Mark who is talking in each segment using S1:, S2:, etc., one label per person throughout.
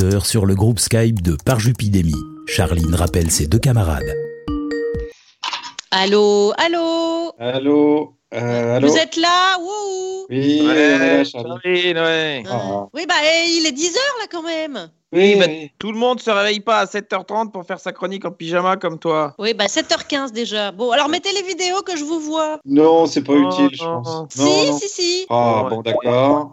S1: 10h sur le groupe Skype de Parjupidémie. Charline rappelle ses deux camarades.
S2: Allô, allô?
S3: Allô, euh,
S2: Vous êtes là Wouhou
S3: Oui, là, Charlie.
S4: Ouais.
S3: Ah,
S2: Oui, bah eh, il est 10h là quand même
S4: Oui,
S3: oui,
S4: bah,
S3: oui.
S4: tout le monde se réveille pas à 7h30 pour faire sa chronique en pyjama comme toi.
S2: Oui, bah 7h15 déjà. Bon, alors mettez les vidéos que je vous vois.
S3: Non, c'est pas
S4: Oh,
S3: utile, je
S4: non.
S3: pense.
S2: si,
S3: Non,
S2: si, si.
S3: Ah,
S4: Ouais.
S3: bon, d'accord.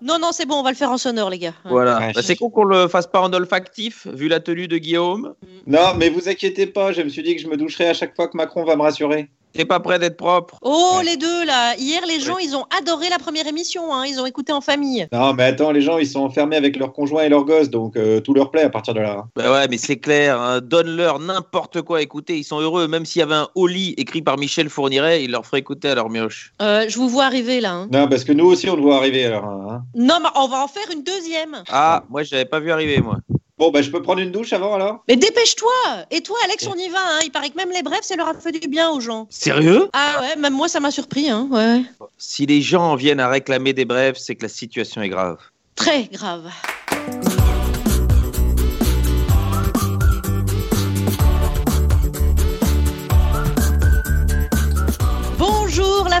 S2: Non, non, c'est bon, on va le faire en sonore, les gars.
S4: Voilà.
S3: Ouais.
S4: Bah, c'est con qu'on le fasse pas en olfactif, vu la tenue de Guillaume.
S3: Non, mais vous inquiétez pas, je me suis dit que je me doucherai à chaque fois que Macron va me rassurer.
S4: T'es pas prêt d'être propre.
S2: Oh,
S3: Ouais.
S2: les deux là. Hier, les gens, ils ont adoré la première émission. Hein. Ils ont écouté en famille.
S3: Non, mais attends, les gens, ils sont enfermés avec leurs conjoints et leurs gosses, donc euh, tout leur plaît à partir de là.
S4: Bah ouais, mais c'est clair, hein, donne-leur n'importe quoi à écouter, ils sont heureux. Même s'il y avait un Oli écrit par Michel Fourniret, il leur ferait écouter à leur mioche.
S2: Euh, je vous vois arriver là. hein.
S3: Non, parce que nous aussi, on le voit arriver, alors. hein.
S2: Non, mais on va en faire une deuxième.
S4: Ah, moi je l'avais pas vu arriver, moi.
S3: Bon, bah, je peux prendre une douche avant, alors?
S2: Mais dépêche-toi Et toi, Alex, on y va. Hein. Il paraît que même les brefs, ça leur a fait du bien aux gens.
S4: Sérieux?
S2: Ah ouais, même moi, ça m'a surpris. Hein. Ouais.
S4: Si les gens viennent à réclamer des brèves, c'est que la situation est grave.
S2: Très grave.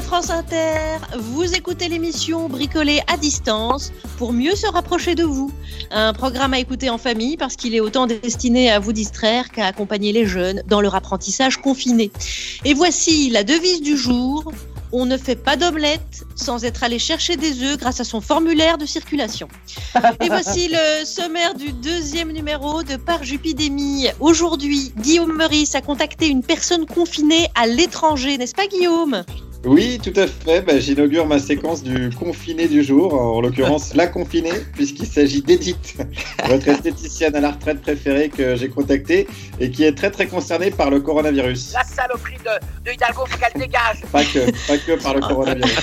S2: France Inter, vous écoutez l'émission Bricolée à distance pour mieux se rapprocher de vous. Un programme à écouter en famille parce qu'il est autant destiné à vous distraire qu'à accompagner les jeunes dans leur apprentissage confiné. Et voici la devise du jour, on ne fait pas d'omelette sans être allé chercher des œufs grâce à son formulaire de circulation. Et voici le sommaire du deuxième numéro de Parjupidémie. Aujourd'hui, Guillaume Meurice a contacté une personne confinée à l'étranger, n'est-ce pas Guillaume?
S3: Oui, tout à fait. Bah, J'inaugure ma séquence du confiné du jour, en l'occurrence la confinée, puisqu'il s'agit d'Edith, votre esthéticienne à la retraite préférée que j'ai contactée et qui est très très concernée par le coronavirus.
S5: La saloperie de, de Hidalgo, faut qu'elle dégage.
S3: Pas que, pas que par le coronavirus.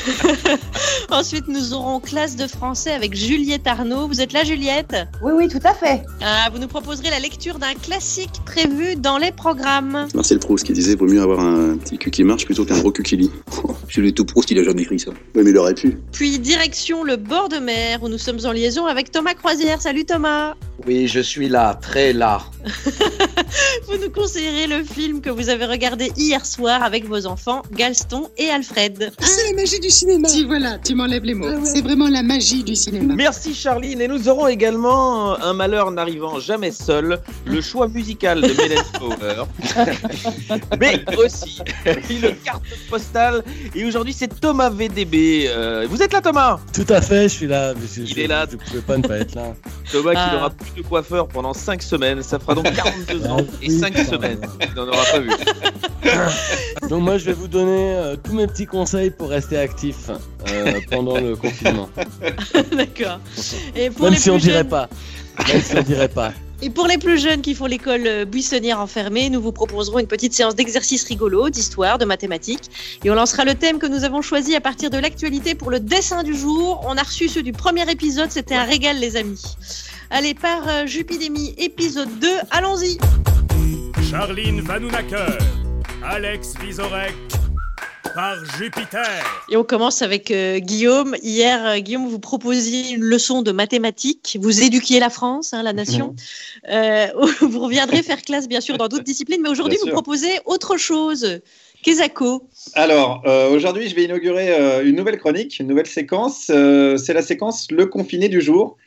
S2: Ensuite, nous aurons classe de français avec Juliette Arnaud. Vous êtes là Juliette?
S6: Oui, oui, tout à fait.
S2: Ah, Vous nous proposerez la lecture d'un classique prévu dans les programmes.
S7: C'est Marcel Proust qui disait vaut mieux avoir un petit cul qui marche plutôt qu'un gros cul qui lit.
S8: Celui de tout Proust, il a jamais écrit ça.
S7: Oui, mais il aurait pu.
S2: Puis direction le bord de mer où nous sommes en liaison avec Thomas Croisière. Salut Thomas
S8: Oui, je suis là, très là.
S2: Vous nous conseillerez le film que vous avez regardé hier soir avec vos enfants, Galston et Alfred.
S9: C'est la magie du cinéma. Si, voilà, tu m'enlèves les mots. C'est vraiment la magie du cinéma.
S4: Merci Charline, et nous aurons également euh, un malheur n'arrivant jamais seul, le choix musical de Mélène Power, mais aussi une carte postale. Et aujourd'hui c'est Thomas VDB. Euh, vous êtes là Thomas
S10: Tout à fait, je suis là. mais je-
S4: Il
S10: je-
S4: est là.
S10: Je pouvais pas ne pas être là.
S4: Thomas qui
S2: Ah.
S4: n'aura plus de coiffeur pendant 5 semaines, ça fera donc 42 ans et
S10: Oui,
S4: 5
S10: pardon.
S4: semaines. Il n'en aura pas vu.
S10: Donc moi, je vais vous donner euh, tous mes petits conseils pour rester actif euh, pendant le confinement.
S2: D'accord.
S10: Même
S2: les
S10: si on
S2: plus
S10: dirait pas. Même si on dirait pas.
S2: Et pour les plus jeunes qui font l'école euh, buissonnière enfermée, nous vous proposerons une petite séance d'exercice rigolo, d'histoire, de mathématiques. Et on lancera le thème que nous avons choisi à partir de l'actualité pour le dessin du jour. On a reçu ceux du premier épisode, c'était un régal les amis. Allez, par euh, Jupidémie, épisode 2, allons-y
S11: Charline Vanounacker, Alex Vizorek, par Jupiter.
S2: Et on commence avec euh, Guillaume. Hier, euh, Guillaume, vous proposiez une leçon de mathématiques. Vous éduquiez la France, hein, la nation. Euh, vous reviendrez faire classe, bien sûr, dans d'autres disciplines. Mais aujourd'hui, vous proposez autre chose. Kesako.
S3: Alors, euh, aujourd'hui, je vais inaugurer euh, une nouvelle chronique, une nouvelle séquence. Euh, c'est la séquence Le confiné du jour.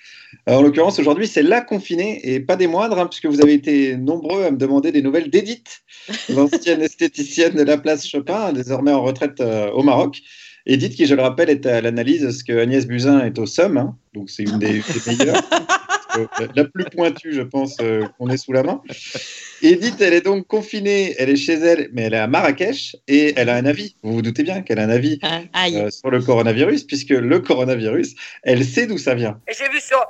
S3: Euh, en l'occurrence, aujourd'hui, c'est la confinée et pas des moindres, hein, puisque vous avez été nombreux à me demander des nouvelles d'Edith, l'ancienne esthéticienne de la place Chopin, désormais en retraite euh, au Maroc. Edith, qui, je le rappelle, est à l'analyse, ce que Agnès Buzyn est au SOM, hein, donc c'est une des, des meilleures. La plus pointue, je pense, euh, qu'on ait sous la main. Edith, elle est donc confinée, elle est chez elle, mais elle est à Marrakech et elle a un avis. Vous vous doutez bien qu'elle a un avis
S2: Ah,
S3: euh, sur le coronavirus, puisque le coronavirus, elle sait d'où ça vient.
S5: J'ai vu sur euh,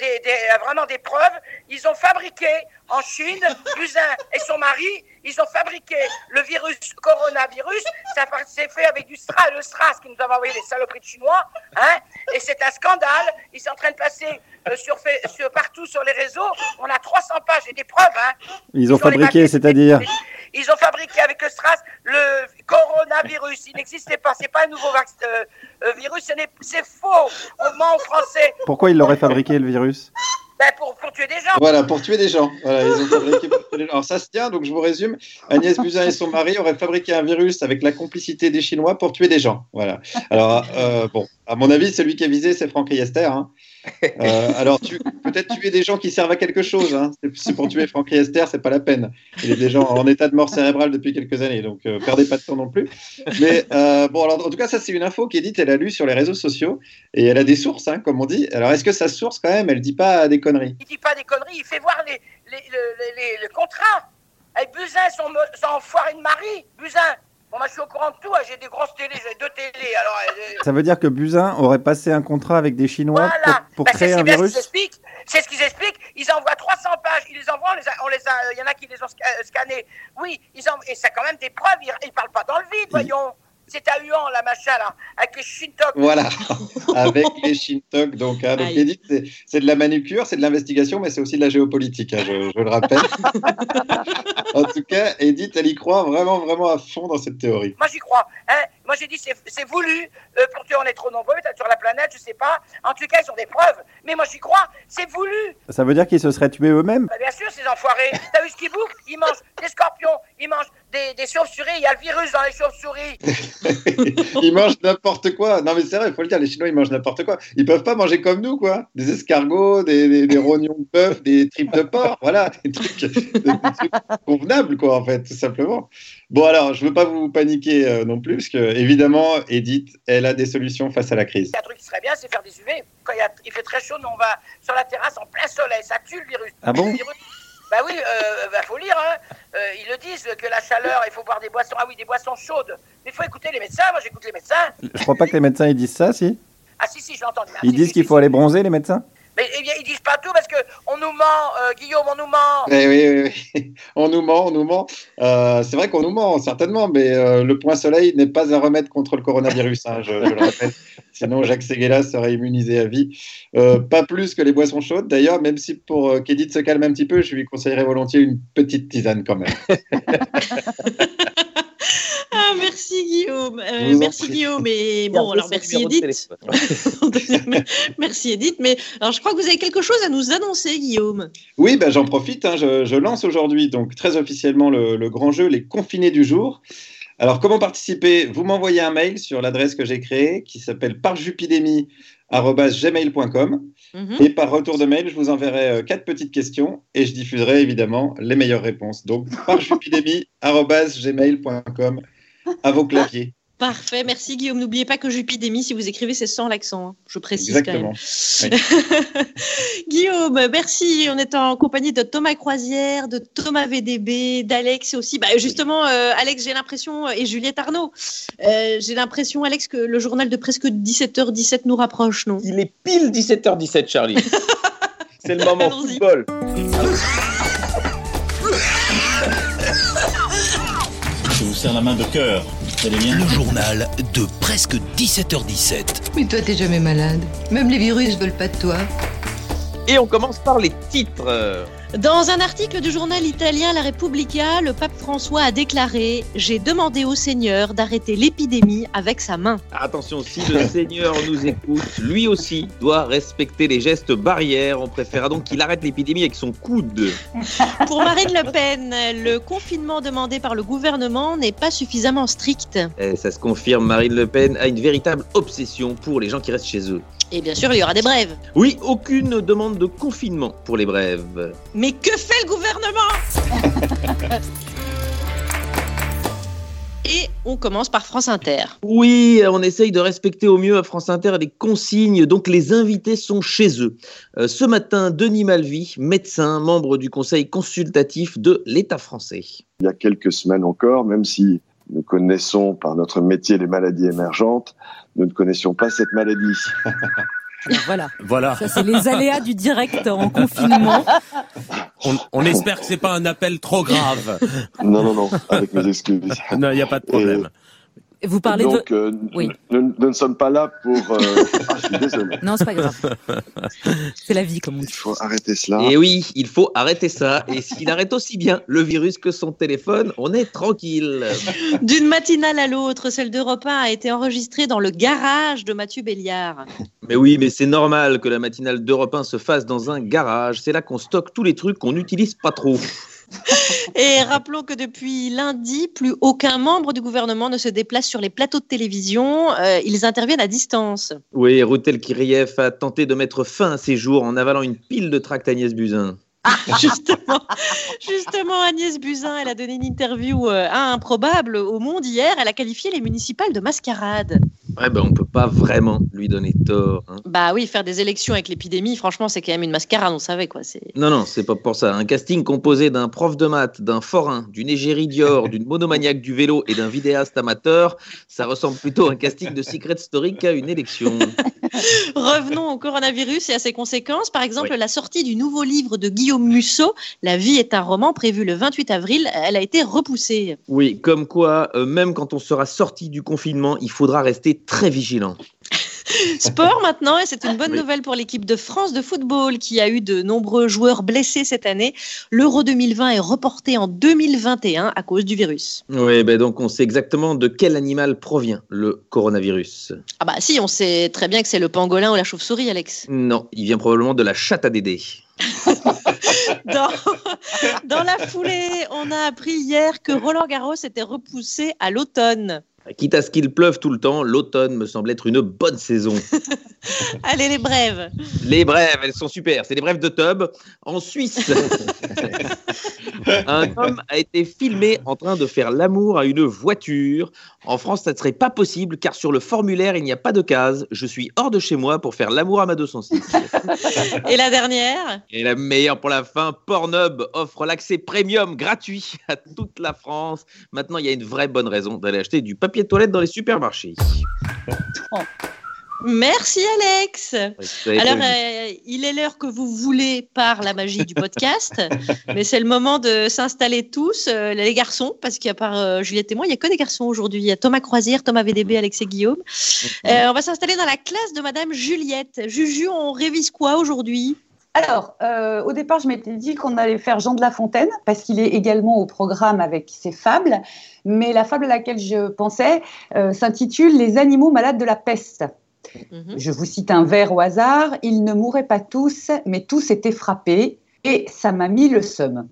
S5: des, des- euh, vraiment des preuves. Ils ont fabriqué en Chine, Buzyn et son mari, ils ont fabriqué le virus coronavirus. Ça s'est fait avec du Stras, le Stras qui nous avait envoyé les saloperies de chinois. Hein et c'est un scandale. Ils sont en train de passer euh, sur, fait- sur- partout sur les réseaux. On a 300 pages et des preuves. Hein.
S3: Ils ont
S5: Sur les
S3: fabriqué, c'est-à-dire
S5: Ils ont fabriqué avec le Stras le coronavirus. Il n'existait pas. C'est pas un nouveau vac- euh, euh, virus. C'est faux. On ment aux Français.
S3: Pourquoi ils l'auraient fabriqué, le virus?
S5: Ben, Ben, pour, pour tuer des gens.
S3: Voilà, pour tuer des gens. Voilà, ils ont fabriqué pour tuer des gens. Alors ça se tient, donc je vous résume. Agnès Buzyn et son mari auraient fabriqué un virus avec la complicité des Chinois pour tuer des gens. Voilà. Alors, euh, bon, à mon avis, celui qui est visé, c'est Franck Riester. Hein. Euh, alors, peut-être tuer des gens qui servent à quelque chose. Hein. C'est- pour tuer Franck Riester, c'est pas la peine. Il est déjà en état de mort cérébrale depuis quelques années, donc euh, perdez pas de temps non plus. Mais euh, bon, alors en tout cas, ça c'est une info qu'Edith elle a lue sur les réseaux sociaux et elle a des sources, hein, comme on dit. Alors, est-ce que sa source quand même, elle dit pas des conneries?
S5: Il dit pas des conneries, il fait voir les, les, le- contrat. Et Buzyn, son, son enfoiré de mari. Bon, moi, je suis au courant de tout, hein, j'ai des grosses télés, j'ai deux télés, alors... euh,
S6: Ça veut dire que Buzyn aurait passé un contrat avec des Chinois
S5: Voilà.
S6: pour, pour
S5: Bah,
S6: créer
S5: c'est
S6: un virus.
S5: C'est ce qu'ils expliquent. Ils envoient 300 pages. Ils les envoient. On les a, on les a- il y en a qui les ont sca- euh, scannés. Oui, ils en, et c'est quand même des preuves. Ils, ils parlent pas dans le vide, voyons. C'est à Huan, la machin, là, avec les Shintok.
S3: Voilà, avec les Shintok. Donc, hein, donc c'est- de la manucure, c'est de l'investigation, mais c'est aussi de la géopolitique, hein, je, je le rappelle. en tout cas, Edith, elle y croit vraiment, vraiment à fond dans cette théorie.
S5: Moi, j'y crois. Hein. Moi, j'ai dit, c'est c'est voulu. Euh, pour tuer, on est trop nombreux, peut-être sur la planète, je sais pas. En tout cas, ils ont des preuves. Mais moi, j'y crois. C'est voulu.
S6: Ça veut dire qu'ils se seraient tués eux-mêmes?
S5: Bah, bien sûr, ces enfoirés. T'as vu ce qu'ils bouffent? Ils mangent des scorpions, ils mangent des, des chauves-souris. Il y a le virus dans les chauves-souris.
S3: ils mangent n'importe quoi. Non, mais c'est vrai, il faut le dire, les Chinois, ils mangent n'importe quoi. Ils peuvent pas manger comme nous, quoi. Des escargots, des, des, des rognons de bœuf, des tripes de porc, voilà, des trucs, des- des trucs convenables, quoi, en fait, tout simplement. Bon, alors, je veux pas vous paniquer euh, non plus, parce que, évidemment, Edith, elle a des solutions face à la crise.
S5: Il y a un truc qui serait bien, c'est faire des UV. Quand il, y a- il fait très chaud, nous, on va sur la terrasse en plein soleil. Ça tue le virus.
S6: Ah bon?
S5: Le virus- Bah oui, euh, bah, faut lire. Hein. Euh, ils le disent que la chaleur, il faut boire des boissons. Ah oui, des boissons chaudes. Mais il faut écouter les médecins. Moi, j'écoute les médecins.
S6: Je crois pas que les médecins ils disent ça, si?
S5: Ah si, si, je l'ai entendu. Ah,
S6: Ils
S5: si,
S6: disent
S5: si,
S6: qu'il
S5: si,
S6: faut aller bronzer, les médecins?
S5: Mais eh bien, ils disent pas tout parce que on nous ment, euh, Guillaume, on nous ment.
S3: Eh oui, oui, oui. on nous ment, on nous ment. Euh, c'est vrai qu'on nous ment, certainement, mais euh, le point soleil n'est pas un remède contre le coronavirus, hein, je, je le rappelle. Sinon, Jacques Seguela serait immunisé à vie. Euh, pas plus que les boissons chaudes, d'ailleurs, même si pour euh, qu'Edith se calme un petit peu, je lui conseillerais volontiers une petite tisane quand même.
S2: Ah, merci Guillaume. Euh, merci. Guillaume. Et bon,
S4: Gardez
S2: alors
S4: son
S2: merci Edith. merci Edith. Mais alors, je crois que vous avez quelque chose à nous annoncer, Guillaume.
S3: Oui, ben, j'en profite. hein, je, je lance aujourd'hui, donc très officiellement, le, le grand jeu Les Confinés du jour. Alors, comment participer? Vous m'envoyez un mail sur l'adresse que j'ai créée qui s'appelle parjupidémie.gmail.com.
S2: Mhm.
S3: Et par retour de mail, je vous enverrai euh, quatre petites questions et je diffuserai évidemment les meilleures réponses. Donc, parjupidémie.gmail.com à vos claviers.
S2: Parfait, merci Guillaume. N'oubliez pas que Jupidémie, si vous écrivez, c'est sans l'accent. hein. Je précise
S3: Exactement.
S2: quand même. Guillaume, merci. On est en compagnie de Thomas Croisière, de Thomas VDB, d'Alex aussi. Bah, justement, euh, Alex, j'ai l'impression, et Juliette Arnaud, euh, j'ai l'impression, Alex, que le journal de presque 17h17 nous rapproche, non?
S4: Il est pile 17h17, Charlie. C'est le moment football.
S12: Serre la main de cœur. Vous allez bien
S1: Le journal de presque 17h17.
S13: Mais toi, t'es jamais malade. Même les virus veulent pas de toi.
S4: Et on commence par les titres.
S2: Dans un article du journal italien La Repubblica, le pape François a déclaré J'ai demandé au Seigneur d'arrêter l'épidémie avec sa main.
S4: Attention, si le Seigneur nous écoute, lui aussi doit respecter les gestes barrières. On préférera donc qu'il arrête l'épidémie avec son coude.
S2: Pour Marine Le Pen, le confinement demandé par le gouvernement n'est pas suffisamment strict.
S4: Et ça se confirme, Marine Le Pen a une véritable obsession pour les gens qui restent chez eux.
S2: Et bien sûr, il y aura des brèves.
S4: Oui, aucune demande de confinement pour les brèves.
S2: Mais que fait le gouvernement Et on commence par France Inter.
S4: Oui, on essaye de respecter au mieux à France Inter les consignes, donc les invités sont chez eux. Euh, ce matin, Denis Malvy, médecin, membre du conseil consultatif de l'État français.
S14: Il y a quelques semaines encore, même si nous connaissons par notre métier les maladies émergentes, nous ne connaissions pas cette maladie.
S15: Voilà.
S12: Voilà.
S15: Ça, c'est les aléas du direct en confinement.
S12: On, on espère que c'est pas un appel trop grave.
S14: Non, non, non, avec mes excuses.
S12: Non, il n'y a pas de problème.
S15: Vous parlez
S14: Donc,
S15: de.
S14: euh,
S15: Oui.
S14: nous, nous ne sommes pas là pour. euh, Ah, je suis désolé.
S15: Non, c'est pas grave. C'est la vie, comme on dit.
S14: Il faut arrêter cela.
S4: Et oui, il faut arrêter ça. Et s'il arrête aussi bien le virus que son téléphone, on est tranquille.
S2: D'une matinale à l'autre, celle d'Europe 1 a été enregistrée dans le garage de Mathieu Béliard.
S4: Mais oui, mais c'est normal que la matinale d'Europe 1 se fasse dans un garage. C'est là qu'on stocke tous les trucs qu'on n'utilise pas trop.
S2: Et rappelons que depuis lundi, plus aucun membre du gouvernement ne se déplace sur les plateaux de télévision. Euh, ils interviennent à distance.
S4: Oui, Routel Kiriev a tenté de mettre fin à ses jours en avalant une pile de tracts Agnès Buzyn.
S2: Justement, justement, Agnès Buzyn, elle a donné une interview euh, improbable au Monde hier. Elle a qualifié les municipales de mascarade.
S4: Ouais, ben on peut pas vraiment lui donner tort. hein.
S2: Bah oui, faire des élections avec l'épidémie, franchement, c'est quand même une mascarade, on savait quoi. C'est
S4: Non, non, c'est pas pour ça. Un casting composé d'un prof de maths, d'un forain, d'une égérie Dior, d'une monomaniaque du vélo et d'un vidéaste amateur, ça ressemble plutôt à un casting de Secret Story qu'à une élection.
S2: Revenons au coronavirus et à ses conséquences. Par exemple,
S4: Oui.
S2: la sortie du nouveau livre de Guillaume Musso, La vie est un roman, prévu le 28 avril, elle a été repoussée.
S4: Oui, comme quoi, euh, même quand on sera sorti du confinement, il faudra rester très vigilant.
S2: Sport maintenant, et c'est une bonne
S4: Oui.
S2: nouvelle pour l'équipe de France de football qui a eu de nombreux joueurs blessés cette année. L'Euro 2020 est reporté en 2021 à cause du virus.
S4: Oui, ben donc on sait exactement de quel animal provient le coronavirus.
S2: Ah bah si, on sait très bien que c'est le pangolin ou la chauve-souris, Alex.
S4: Non, il vient probablement de la chatte à Dédé.
S2: Dans, dans la foulée, on a appris hier que Roland Garros était repoussé à l'automne.
S4: Quitte à ce qu'il pleuve tout le temps, l'automne me semble être une bonne saison.
S2: Allez les brèves.
S4: Les brèves, elles sont super. C'est les brèves de Tub en Suisse. Un homme a été filmé en train de faire l'amour à une voiture. En France, ça ne serait pas possible car sur le formulaire, il n'y a pas de case. Je suis hors de chez moi pour faire l'amour à ma 206.
S2: Et la dernière?
S4: Et la meilleure pour la fin, Pornhub offre l'accès premium gratuit à toute la France. Maintenant, il y a une vraie bonne raison d'aller acheter du papier de toilette dans les supermarchés.
S2: Merci Alex. Alors, euh, il est l'heure que vous voulez par la magie du podcast, mais c'est le moment de s'installer tous, euh, les garçons, parce qu'à part euh, Juliette et moi, il n'y a que des garçons aujourd'hui. Il y a Thomas Croisière, Thomas VDB, Alex et Guillaume. Euh, on va s'installer dans la classe de Madame Juliette. Juju, on révise quoi aujourd'hui?
S16: Alors, euh, au départ, je m'étais dit qu'on allait faire Jean de La Fontaine, parce qu'il est également au programme avec ses fables. Mais la fable à laquelle je pensais euh, s'intitule Les animaux malades de la peste. Je vous cite un vers au hasard. Ils ne mouraient pas tous, mais tous étaient frappés. Et ça m'a mis le seum.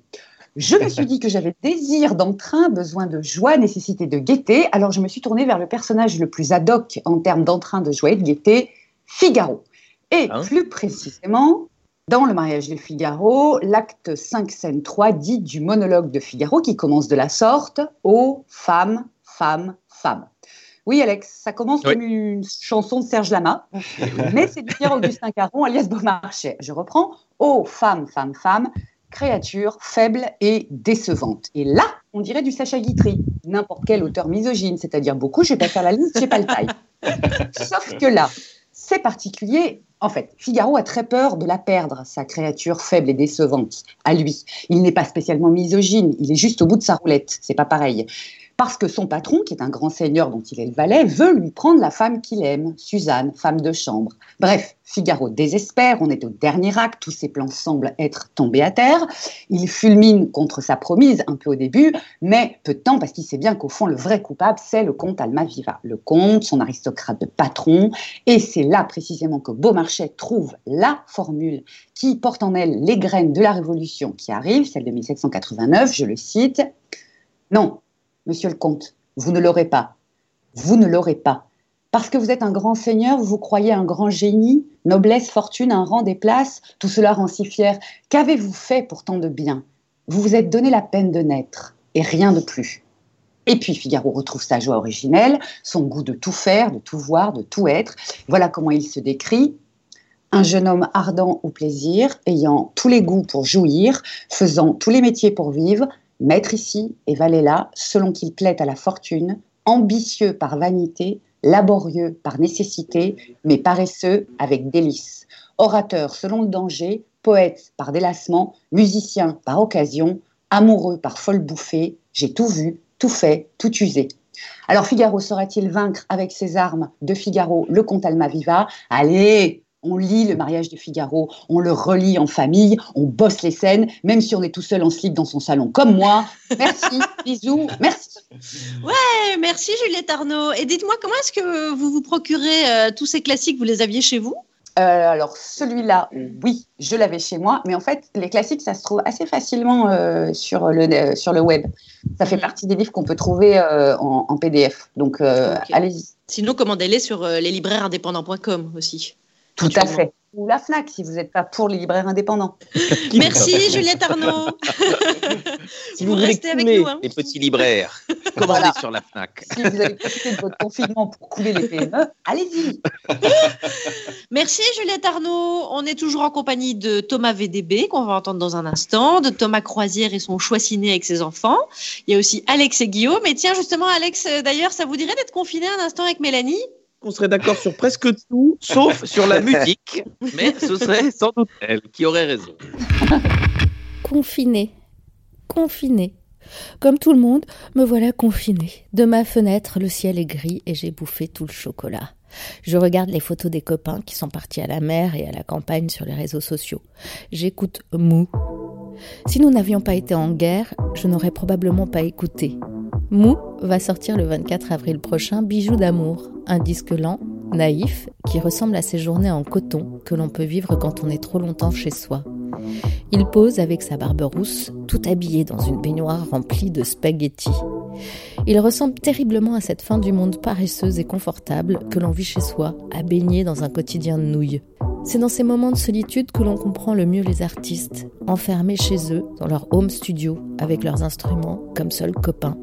S16: Je me suis dit que j'avais désir d'entrain, besoin de joie, nécessité de gaieté. Alors je me suis tournée vers le personnage le plus ad hoc en termes d'entrain, de joie et de gaieté, Figaro. Et plus précisément, dans le mariage de Figaro, l'acte 5, scène 3 dit du monologue de Figaro qui commence de la sorte Ô femme, femme, femme. Oui, Alex, ça commence
S17: Oui.
S16: comme une chanson de Serge Lama, mais c'est du Pierre-Augustin Caron, alias Beaumarchais. Je reprends Ô femme, femme, femme, créature faible et décevante. Et là, on dirait du Sacha Guitry, n'importe quel auteur misogyne, c'est-à-dire beaucoup, je vais pas faire la liste, j'ai pas le taille. Sauf que là, c'est particulier. En fait, Figaro a très peur de la perdre, sa créature faible et décevante, à lui. Il n'est pas spécialement misogyne, il est juste au bout de sa roulette, c'est pas pareil. Parce que son patron, qui est un grand seigneur dont il est le valet, veut lui prendre la femme qu'il aime, Suzanne, femme de chambre. Bref, Figaro désespère, on est au dernier acte, tous ses plans semblent être tombés à terre. Il fulmine contre sa promise un peu au début, mais peu de temps parce qu'il sait bien qu'au fond, le vrai coupable, c'est le comte Almaviva. Le comte, son aristocrate de patron, et c'est là précisément que Beaumarchais trouve la formule qui porte en elle les graines de la révolution qui arrive, celle de 1789, je le cite. Non, monsieur le comte, vous ne l'aurez pas. Vous ne l'aurez pas. Parce que vous êtes un grand seigneur, vous croyez un grand génie, noblesse, fortune, un rang, des places, tout cela rend si fier. Qu'avez-vous fait pour tant de bien? Vous vous êtes donné la peine de naître, et rien de plus. Et puis Figaro retrouve sa joie originelle, son goût de tout faire, de tout voir, de tout être. Voilà comment il se décrit. Un jeune homme ardent au plaisir, ayant tous les goûts pour jouir, faisant tous les métiers pour vivre, maître ici et valet là, selon qu'il plaît à la fortune, ambitieux par vanité, laborieux par nécessité, mais paresseux avec délice. Orateur selon le danger, poète par délassement, musicien par occasion, amoureux par folle bouffée, j'ai tout vu, tout fait, tout usé. Alors Figaro saura-t-il vaincre avec ses armes? De Figaro le comte Almaviva? Allez, on lit le mariage de Figaro, on le relit en famille, on bosse les scènes, même si on est tout seul en slip dans son salon, comme moi. Merci, bisous, merci.
S2: Ouais, merci Juliette Arnaud. Et dites-moi, comment est-ce que vous vous procurez euh, tous ces classiques? Vous les aviez chez vous?
S16: Euh, alors celui-là, oui, je l'avais chez moi, mais en fait, les classiques, ça se trouve assez facilement euh, sur, le, euh, sur le web. Ça fait partie des livres qu'on peut trouver en, en PDF. Donc, allez-y.
S2: Sinon, commandez-les sur leslibraires-indépendants.com aussi.
S16: Tout à fait. Ou la FNAC, si vous n'êtes pas pour les libraires indépendants.
S2: Merci Juliette Arnaud.
S4: Si
S2: vous restez avec
S4: couler
S2: nous, hein.
S4: les petits libraires, commandez
S16: Voilà.
S4: sur la FNAC.
S16: Si vous avez profité de votre confinement pour couler les PME, allez-y.
S2: Merci Juliette Arnaud. On est toujours en compagnie de Thomas VDB, qu'on va entendre dans un instant, de Thomas Croisière et son choix ciné avec ses enfants. Il y a aussi Alex et Guillaume. Et tiens, justement, Alex, euh, d'ailleurs, ça vous dirait d'être confiné un instant avec Mélanie?
S4: On serait d'accord sur presque tout, sauf sur la musique, mais ce serait sans doute elle qui aurait raison.
S17: Confiné. Confiné. Comme tout le monde, me voilà confiné. De ma fenêtre, le ciel est gris et j'ai bouffé tout le chocolat. Je regarde les photos des copains qui sont partis à la mer et à la campagne sur les réseaux sociaux. J'écoute Mou. Si nous n'avions pas été en guerre, je n'aurais probablement pas écouté. Mou va sortir le 24 avril prochain Bijoux d'amour, un disque lent, naïf, qui ressemble à ces journées en coton que l'on peut vivre quand on est trop longtemps chez soi. Il pose avec sa barbe rousse, tout habillé dans une baignoire remplie de spaghettis. Il ressemble terriblement à cette fin du monde paresseuse et confortable que l'on vit chez soi, à baigner dans un quotidien de nouilles. C'est dans ces moments de solitude que l'on comprend le mieux les artistes, enfermés chez eux, dans leur home studio, avec leurs instruments, comme seuls copains.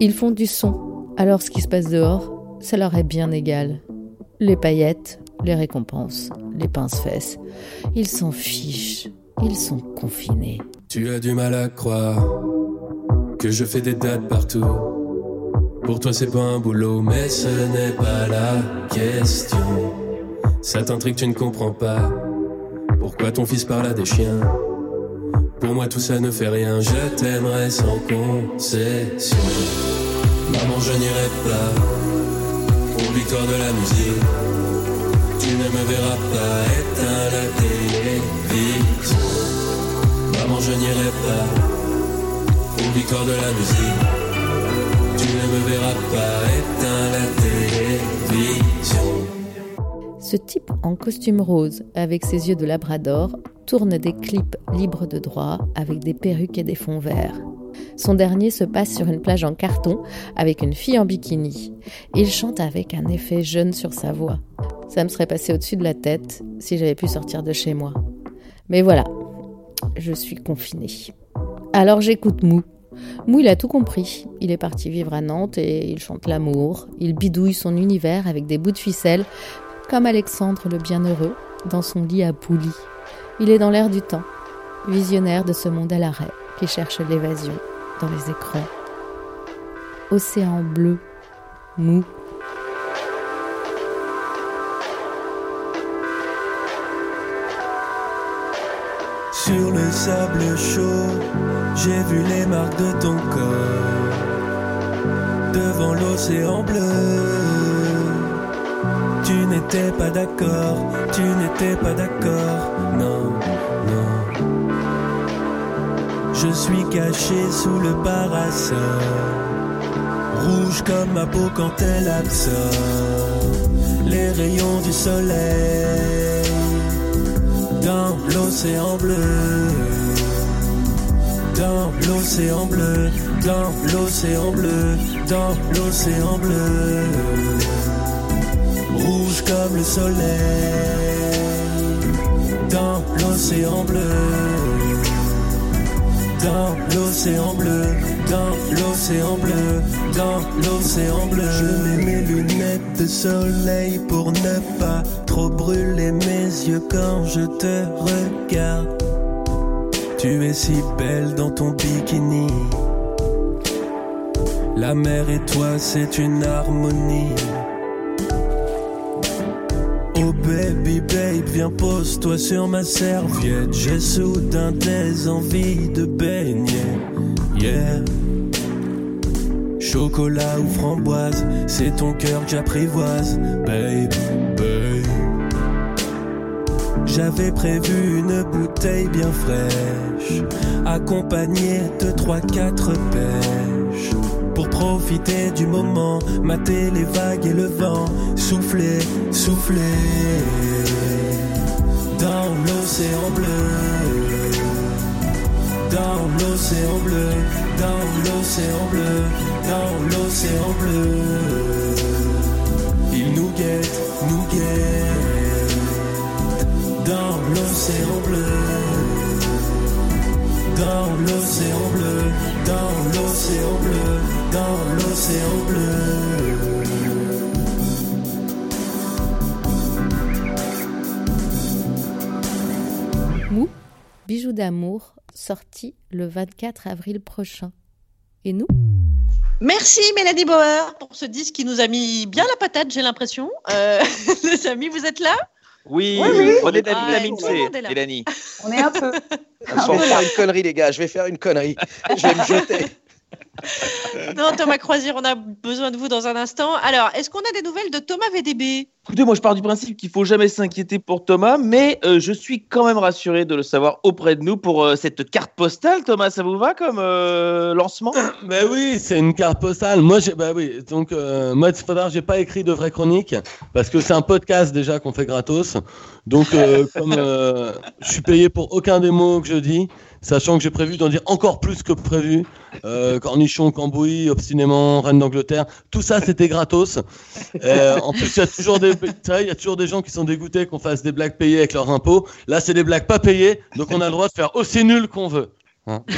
S17: Ils font du son, alors ce qui se passe dehors, ça leur est bien égal. Les paillettes, les récompenses, les pince-fesses, ils s'en fichent, ils sont confinés.
S18: Tu as du mal à croire que je fais des dates partout. Pour toi, c'est pas un boulot, mais ce n'est pas la question. Ça t'intrigue, tu ne comprends pas. Pourquoi ton fils parle à des chiens Pour moi, tout ça ne fait rien. Je t'aimerais sans concession. Maman, je n'irai pas pour victoire de la musique. Tu ne me verras pas éteindre la télévision. Maman, je n'irai pas pour victoire de la musique.
S17: En costume rose, avec ses yeux de labrador, tourne des clips libres de droit avec des perruques et des fonds verts. Son dernier se passe sur une plage en carton avec une fille en bikini. Il chante avec un effet jeune sur sa voix. Ça me serait passé au-dessus de la tête si j'avais pu sortir de chez moi. Mais voilà, je suis confinée. Alors j'écoute Mou. Mou, il a tout compris. Il est parti vivre à Nantes et il chante l'amour. Il bidouille son univers avec des bouts de ficelle, comme Alexandre le Bienheureux, dans son lit à poulie. Il est dans l'air du temps, visionnaire de ce monde à l'arrêt, qui cherche l'évasion dans les écrans. Océan bleu, mou.
S18: Sur le sable chaud, j'ai vu les marques de ton corps. Devant l'océan bleu, tu n'étais pas d'accord, tu n'étais pas d'accord, non, non. Je suis caché sous le parasol, rouge comme ma peau quand elle absorbe les rayons du soleil dans l'océan bleu, dans l'océan bleu, dans l'océan bleu, dans l'océan bleu, comme le soleil, dans l'océan bleu, dans l'océan bleu, dans l'océan bleu, dans l'océan bleu. Je mets mes lunettes de soleil pour ne pas trop brûler mes yeux quand je te regarde. Tu es si belle dans ton bikini. La mer et toi, c'est une harmonie. Oh baby babe, viens pose-toi sur ma serviette. J'ai soudain des envies de baigner. Yeah. Chocolat ou framboise, c'est ton cœur que j'apprivoise, babe, babe. J'avais prévu une bouteille bien fraîche, accompagnée de trois quatre pêches. Pour profiter du moment, mater les vagues et le vent, souffler, souffler dans l'océan bleu, dans l'océan bleu, dans l'océan bleu, dans l'océan bleu. Il nous guette, nous guette, dans l'océan bleu, dans l'océan bleu, dans l'océan bleu, dans l'océan bleu.
S17: Mou, Bijoux d'amour, sorti le 24 avril prochain. Et nous
S2: Merci Mélanie Bauer pour ce disque qui nous a mis bien la patate, j'ai l'impression. Euh, les amis, vous êtes là?
S4: Oui,
S16: Oui, oui.
S4: prenez de la
S2: Ah,
S4: vitamine C. Mélanie.
S16: On est un peu.
S8: Je vais faire une connerie, les gars. Je vais faire une connerie. Je vais me jeter.
S2: Non, Thomas Croisière, on a besoin de vous dans un instant. Alors, est-ce qu'on a des nouvelles de Thomas VDB
S4: Écoutez, moi je pars du principe qu'il faut jamais s'inquiéter pour Thomas, mais euh, je suis quand même rassuré de le savoir auprès de nous pour euh, cette carte postale. Thomas, ça vous va comme euh, lancement?
S10: Ben oui, c'est une carte postale. Moi, j'ai, bah oui. Donc, euh, moi, c'est pas grave, j'ai pas écrit de vraie chronique parce que c'est un podcast déjà qu'on fait gratos. Donc, euh, comme euh, je suis payé pour aucun des mots que je dis, sachant que j'ai prévu d'en dire encore plus que prévu, euh, cornichon, cambouis, obstinément, reine d'Angleterre, tout ça, c'était gratos. Euh, en plus, il y a toujours des, il y a toujours des gens qui sont dégoûtés qu'on fasse des blagues payées avec leurs impôts. Là, c'est des blagues pas payées, donc on a le droit de faire aussi nul qu'on veut. Hein.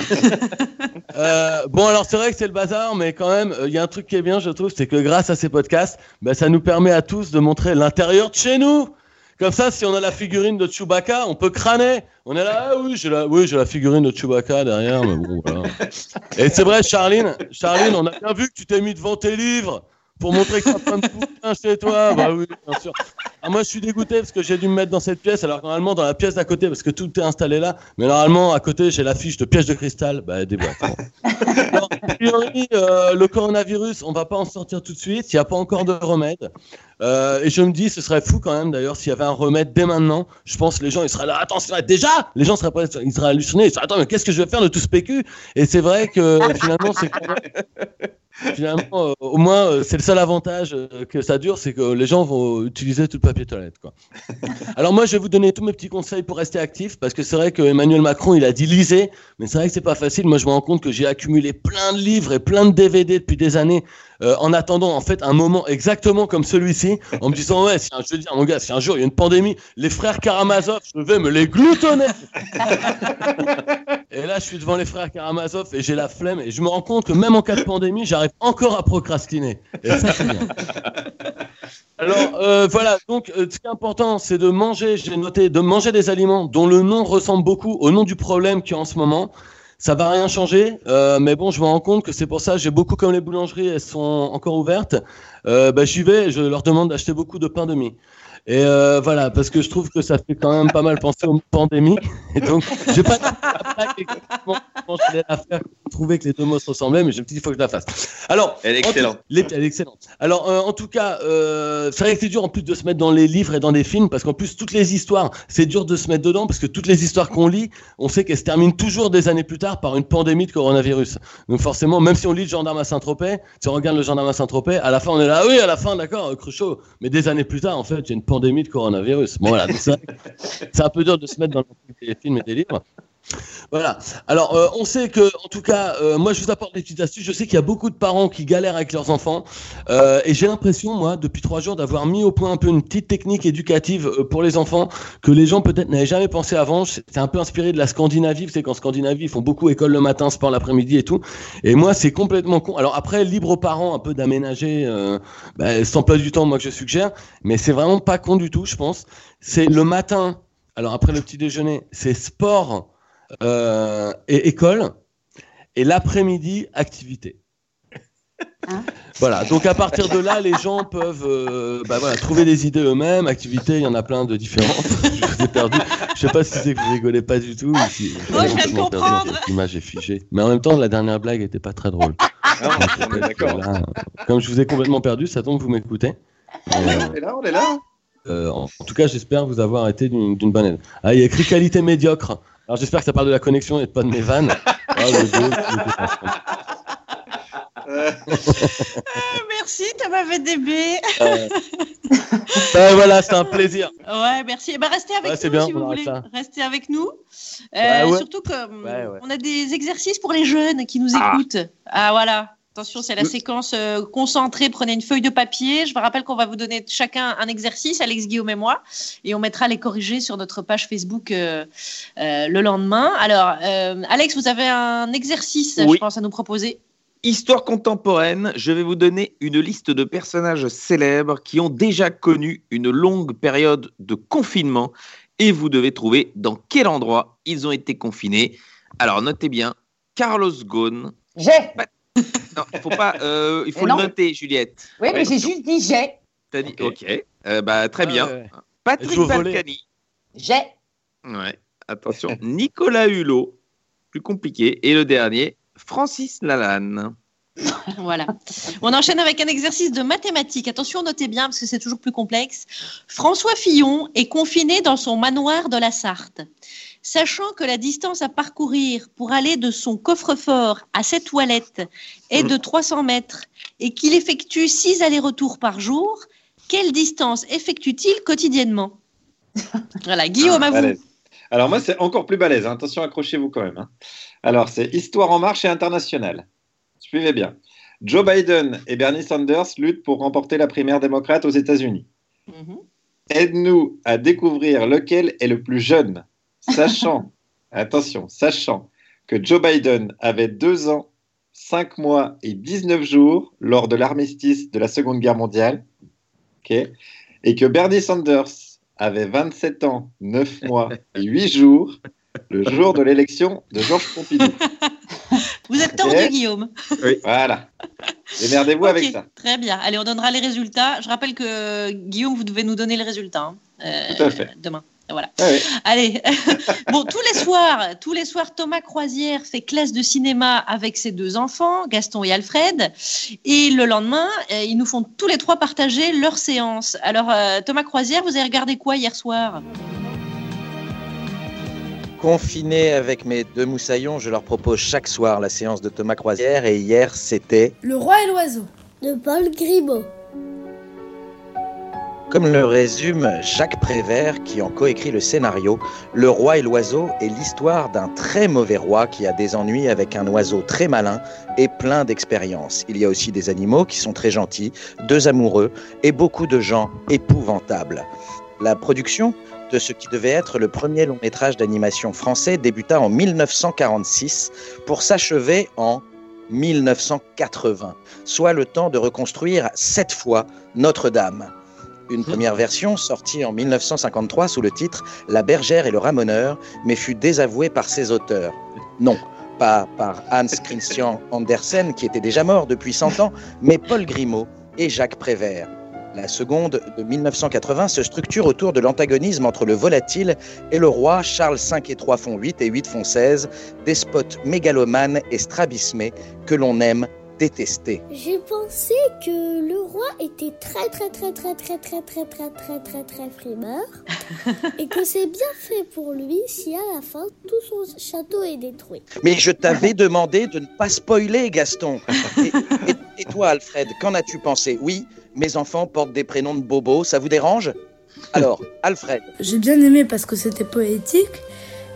S10: Euh, bon, alors c'est vrai que c'est le bazar, mais quand même, euh, il y a un truc qui est bien, je trouve, c'est que grâce à ces podcasts, bah, ça nous permet à tous de montrer l'intérieur de chez nous. Comme ça, si on a la figurine de Chewbacca, on peut crâner. On est là, ah oui, j'ai la, oui, j'ai la figurine de Chewbacca derrière, mais bon, voilà. Et c'est vrai, Charline, Charline, on a bien vu que tu t'es mis devant tes livres pour montrer que t'as plein de bouquins chez toi. Bah oui, bien sûr. Ah, moi, je suis dégoûté parce que j'ai dû me mettre dans cette pièce, alors que normalement, dans la pièce d'à côté, parce que tout est installé là, mais normalement, à côté, j'ai l'affiche de piège de cristal. Bah, des boîtes. euh, le coronavirus, on va pas en sortir tout de suite. Il n'y a pas encore de remède. Euh, et je me dis, ce serait fou quand même d'ailleurs s'il y avait un remède dès maintenant. Je pense que les gens ils seraient là, vrai, déjà Les gens seraient prêts, ils seraient hallucinés. Attends, mais qu'est-ce que je vais faire de tout ce PQ Et c'est vrai que finalement, euh, au moins, c'est le seul avantage que ça dure, c'est que les gens vont utiliser tout le papier toilette. Alors moi, je vais vous donner tous mes petits conseils pour rester actif, parce que c'est vrai que Emmanuel Macron, il a dit lisez, mais c'est vrai que c'est pas facile. Moi, je me rends compte que j'ai accumulé plein de livres et plein de DVD depuis des années, euh, en attendant en fait un moment exactement comme celui-ci, en me disant ouais, si un, je veux dire, mon gars, si un jour il y a une pandémie, les frères Karamazov, je vais me les gloutonner. Et là, je suis devant les frères Karamazov et j'ai la flemme. Et je me rends compte que même en cas de pandémie, j'arrive encore à procrastiner. Alors, euh, voilà. Donc, euh, ce qui est important, c'est de manger, j'ai noté, de manger des aliments dont le nom ressemble beaucoup au nom du problème qu'il y a en ce moment. Ça va rien changer, euh, mais bon, je me rends compte que c'est pour ça, j'ai beaucoup comme les boulangeries, elles sont encore ouvertes. Euh, bah, j'y vais, et je leur demande d'acheter beaucoup de pain de mie. Et euh, voilà, parce que je trouve que ça fait quand même pas mal penser aux pandémies. Et donc, j'ai pas je voulais la trouver que les deux mots se ressemblaient, mais je me suis dit, il faut que je la fasse. Alors,
S4: Elle est
S10: tout-
S4: excellente.
S10: les- elle est excellente. Alors, euh, en tout cas, euh, c'est vrai que c'est dur en plus de se mettre dans les livres et dans des films, parce qu'en plus, toutes les histoires, c'est dur de se mettre dedans, parce que toutes les histoires qu'on lit, on sait qu'elles se terminent toujours des années plus tard par une pandémie de coronavirus. Donc forcément, même si on lit le gendarme à Saint-Tropez, si on regarde le gendarme à Saint-Tropez, à la fin, on est là, ah oui, à la fin, d'accord, euh, Cruchot. Mais des années plus tard, en fait, il y a une pandémie de coronavirus. Bon, voilà, c'est un peu dur de se mettre dans les films et des livres. Voilà. Alors, euh, on sait que, en tout cas, euh, moi, je vous apporte des petites astuces. Je sais qu'il y a beaucoup de parents qui galèrent avec leurs enfants, euh, et j'ai l'impression, moi, depuis trois jours, d'avoir mis au point un peu une petite technique éducative euh, pour les enfants que les gens peut-être n'avaient jamais pensé avant. C'est un peu inspiré de la Scandinavie. Vous savez qu'en Scandinavie, ils font beaucoup école le matin, sport l'après-midi et tout. Et moi, c'est complètement con. Alors après, libre aux parents un peu d'aménager, euh, bah, sans pas du temps, moi que je suggère, mais c'est vraiment pas con du tout, je pense. C'est le matin. Alors après le petit déjeuner, c'est sport euh, et école, et l'après-midi, activité. Voilà, donc à partir de là, les gens peuvent euh, bah voilà, trouver des idées eux-mêmes. Activités, il y en a plein de différentes. je vous ai perdu. Je sais pas si c'est que vous rigolez pas du tout. ou si-
S2: Moi, je viens de comprendre.
S10: L'image est figée. Mais en même temps, la dernière blague était pas très drôle.
S3: Non, on est d'accord.
S10: Comme je vous ai complètement perdu, ça tombe, vous m'écoutez.
S3: On est là, on est là.
S10: Euh, en en tout cas, j'espère vous avoir été d'une d'une bonne aide. Ah, il y a écrit qualité médiocre. Alors j'espère que ça parle de la connexion et pas de mes vannes. Ah, simple.
S2: Merci Thomas VDB.
S10: Euh, ben voilà, c'est un plaisir.
S2: Ouais, merci. Ben, restez avec
S10: Ouais, c'est
S2: nous
S10: bien,
S2: si
S10: on
S2: vous
S10: arrête
S2: voulez.
S10: ça.
S2: Restez avec nous. Euh,
S10: Ouais, ouais.
S2: Surtout que
S10: Ouais, ouais.
S2: on a des exercices pour les jeunes qui nous
S10: Ah.
S2: écoutent. Ah voilà. Attention, c'est la séquence euh, concentrée. Prenez une feuille de papier. Je vous rappelle qu'on va vous donner chacun un exercice, Alex Guillaume et moi, et on mettra les corrigés sur notre page Facebook euh, euh, le lendemain. Alors, euh, Alex, vous avez un exercice,
S4: Oui.
S2: je pense, à nous proposer.
S4: Histoire contemporaine, je vais vous donner une liste de personnages célèbres qui ont déjà connu une longue période de confinement et vous devez trouver dans quel endroit ils ont été confinés. Alors notez bien, Carlos Ghosn.
S16: J'ai.
S4: Non, il faut pas, euh, il faut le noter, Juliette.
S16: Oui, mais j'ai juste dit j'ai.
S4: T'as dit, ok, Euh, bah, très bien.
S10: ouais.
S4: Patrick. Balkany.
S16: J'ai.
S4: Ouais, attention. Nicolas Hulot, plus compliqué. Et le dernier, Francis Lalanne.
S2: Voilà. On enchaîne avec un exercice de mathématiques. Attention, notez bien parce que c'est toujours plus complexe. François Fillon est confiné dans son manoir de la Sarthe. Sachant que la distance à parcourir pour aller de son coffre-fort à ses toilettes est de 300 mètres et qu'il effectue 6 allers-retours par jour, quelle distance effectue-t-il quotidiennement? Voilà, Guillaume, à vous.
S3: Balèze. Alors moi, c'est encore plus balèze. hein. Attention, accrochez-vous quand même. hein. Alors, c'est Histoire en marche et internationale. Suivez bien. Joe Biden et Bernie Sanders luttent pour remporter la primaire démocrate aux États-Unis.
S2: Mhm.
S3: Aide-nous à découvrir lequel est le plus jeune, sachant, attention, sachant que Joe Biden avait 2 ans, 5 mois et 19 jours lors de l'armistice de la Seconde Guerre mondiale, ok, et que Bernie Sanders avait 27 ans, 9 mois et 8 jours le jour de l'élection de Georges Pompidou.
S2: Vous êtes tordu,
S3: Ok.
S2: Guillaume.
S3: Voilà. Démerdez-vous avec ça.
S2: Très bien. Allez, on donnera les résultats. Je rappelle que Guillaume, vous devez nous donner les résultats hein, euh,
S3: Tout à fait.
S2: demain. Voilà.
S3: Ah oui.
S2: Allez. bon, tous les soirs, tous les soirs, Thomas Croisière fait classe de cinéma avec ses deux enfants, Gaston et Alfred. Et le lendemain, euh, ils nous font tous les trois partager leur séance. Alors, euh, Thomas Croisière, vous avez regardé quoi hier soir?
S8: Confiné avec mes deux moussaillons, je leur propose chaque soir la séance de Thomas Croisière et hier c'était,
S19: Le roi et l'oiseau de Paul Grimaud.
S8: Comme le résume Jacques Prévert qui en coécrit le scénario, Le roi et l'oiseau est l'histoire d'un très mauvais roi qui a des ennuis avec un oiseau très malin et plein d'expérience. Il y a aussi des animaux qui sont très gentils, deux amoureux et beaucoup de gens épouvantables. La production de ce qui devait être le premier long métrage d'animation français débuta en 1946 pour s'achever en 1980, soit le temps de reconstruire sept fois Notre-Dame. Une première version sortie en 1953 sous le titre La bergère et le ramoneur, mais fut désavouée par ses auteurs. Non, pas par Hans Christian Andersen, qui était déjà mort depuis 100 ans, mais Paul Grimaud et Jacques Prévert. La seconde de 1980 se structure autour de l'antagonisme entre le volatile et le roi. Charles V et 3 font 8 et 8 font 16, despote mégalomane et strabismé que l'on aime
S19: J'ai pensé que le roi était très très très très très très très très très très très frimeur et que c'est bien fait pour lui si à la fin tout son château est détruit.
S8: Mais je t'avais demandé de ne pas spoiler, Gaston. Et, et- et toi, Alfred, qu'en as-tu pensé Oui, mes enfants portent des prénoms de bobos, ça vous dérange Alors, Alfred,
S19: J'ai bien aimé parce que c'était poétique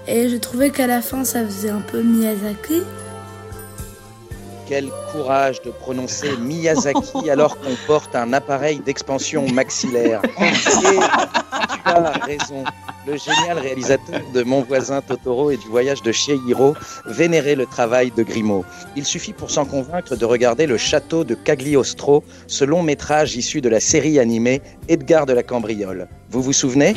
S19: et je trouvais qu'à la fin ça faisait un peu Miyazaki.
S8: Quel courage de prononcer Miyazaki alors qu'on porte un appareil d'expansion maxillaire. Et tu as raison. Le génial réalisateur de Mon voisin Totoro et du voyage de Chihiro vénérait le travail de Grimaud. Il suffit pour s'en convaincre de regarder Le château de Cagliostro, ce long métrage issu de la série animée Edgar de la Cambriole. Vous vous souvenez?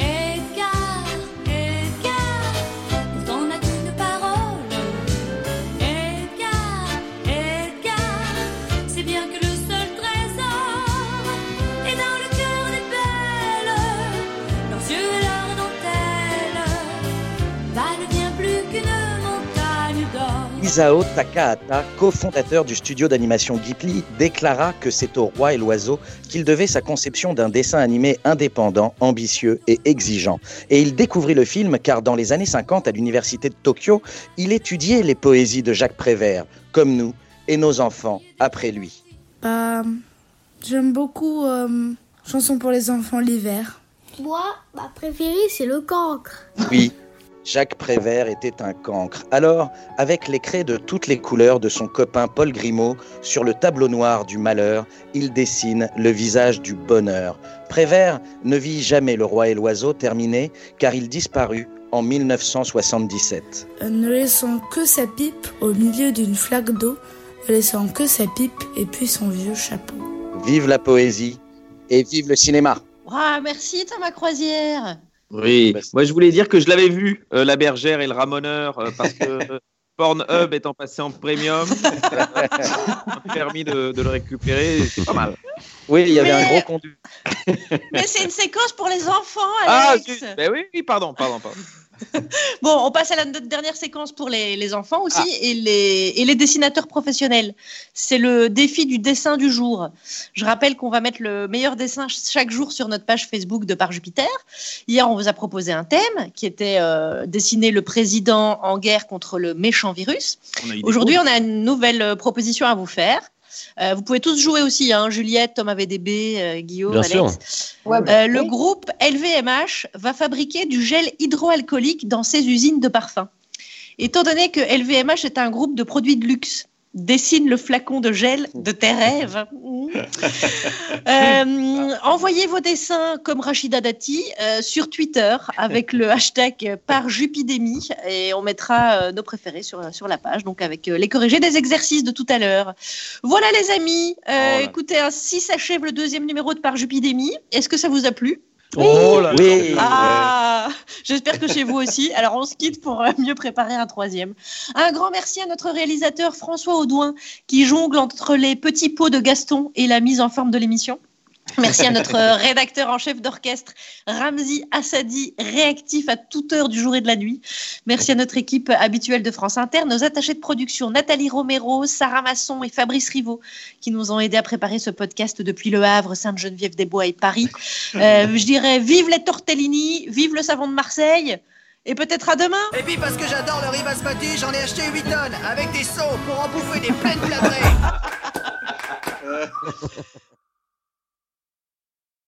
S8: Isao Takahata, cofondateur du studio d'animation Ghibli, déclara que c'est au roi et l'oiseau qu'il devait sa conception d'un dessin animé indépendant, ambitieux et exigeant. Et il découvrit le film car dans les années 50 à l'université de Tokyo, il étudiait les poésies de Jacques Prévert, comme nous et nos enfants après lui.
S20: Bah, j'aime beaucoup euh, Chanson pour les enfants l'hiver.
S19: Moi, ma préférée, c'est le cancre.
S8: Oui, Jacques Prévert était un cancre. Alors, avec les craies de toutes les couleurs de son copain Paul Grimaud, sur le tableau noir du malheur, il dessine le visage du bonheur. Prévert ne vit jamais le roi et l'oiseau terminé, car il disparut en 1977.
S20: Euh, ne laissant que sa pipe au milieu d'une flaque d'eau, ne laissant que sa pipe et puis son vieux chapeau.
S8: Vive la poésie et vive le cinéma.
S2: Ah, merci Thomas Croisière.
S4: Oui, moi je voulais dire que je l'avais vu, euh, La Bergère et le Ramoneur, euh, parce que euh, Pornhub étant passé en premium, m'a permis de, de le récupérer, c'est pas mal.
S8: Oui, il y avait
S2: Mais-
S8: un gros conduit.
S2: Mais c'est une séquence pour les enfants,
S4: Ah,
S2: Alex.
S4: zut, ben oui, oui, pardon, pardon, pardon.
S2: Bon, on passe à la dernière séquence pour les, les enfants aussi
S4: Ah.
S2: et, les, et les dessinateurs professionnels. C'est le défi du dessin du jour. Je rappelle qu'on va mettre le meilleur dessin ch- chaque jour sur notre page Facebook de Par Jupiter. Hier, on vous a proposé un thème qui était euh, dessiner le président en guerre contre le méchant virus. Aujourd'hui, on a une nouvelle euh, proposition à vous faire. Euh, vous pouvez tous jouer aussi, hein, Juliette, Thomas VDB, euh, Guillaume,
S10: Bien
S2: Alex.
S10: sûr.
S16: Ouais,
S2: Euh,
S16: bah,
S2: le groupe LVMH va fabriquer du gel hydroalcoolique dans ses usines de parfum. Étant donné que LVMH est un groupe de produits de luxe, dessine le flacon de gel de tes rêves. Euh, envoyez vos dessins comme Rachida Dati euh, sur Twitter avec le hashtag par Jupidémie et on mettra euh, nos préférés sur, sur la page, donc avec les corrigés des exercices de tout à l'heure. Voilà les amis, Euh,
S4: Oh là.
S2: écoutez, ainsi s'achève le deuxième numéro de par Jupidémie. Est-ce que ça vous a plu?
S10: Oh là là.
S8: Oui.
S2: ah, j'espère que chez vous aussi. Alors, on se quitte pour euh, mieux préparer un troisième. Un grand merci à notre réalisateur François Audouin qui jongle entre les petits pots de Gaston et la mise en forme de l'émission. Merci à notre rédacteur en chef d'orchestre, Ramzi Assadi, réactif à toute heure du jour et de la nuit. Merci à notre équipe habituelle de France Inter, nos attachés de production, Nathalie Romero, Sarah Masson et Fabrice Rivaud, qui nous ont aidés à préparer ce podcast depuis Le Havre, Sainte-Geneviève-des-Bois et Paris. Euh, je dirais vive les tortellini, vive le savon de Marseille, et peut-être à demain.
S21: Et puis parce que j'adore le riz basmati, j'en ai acheté 8 tonnes avec des seaux pour en bouffer des pleines plâtrées.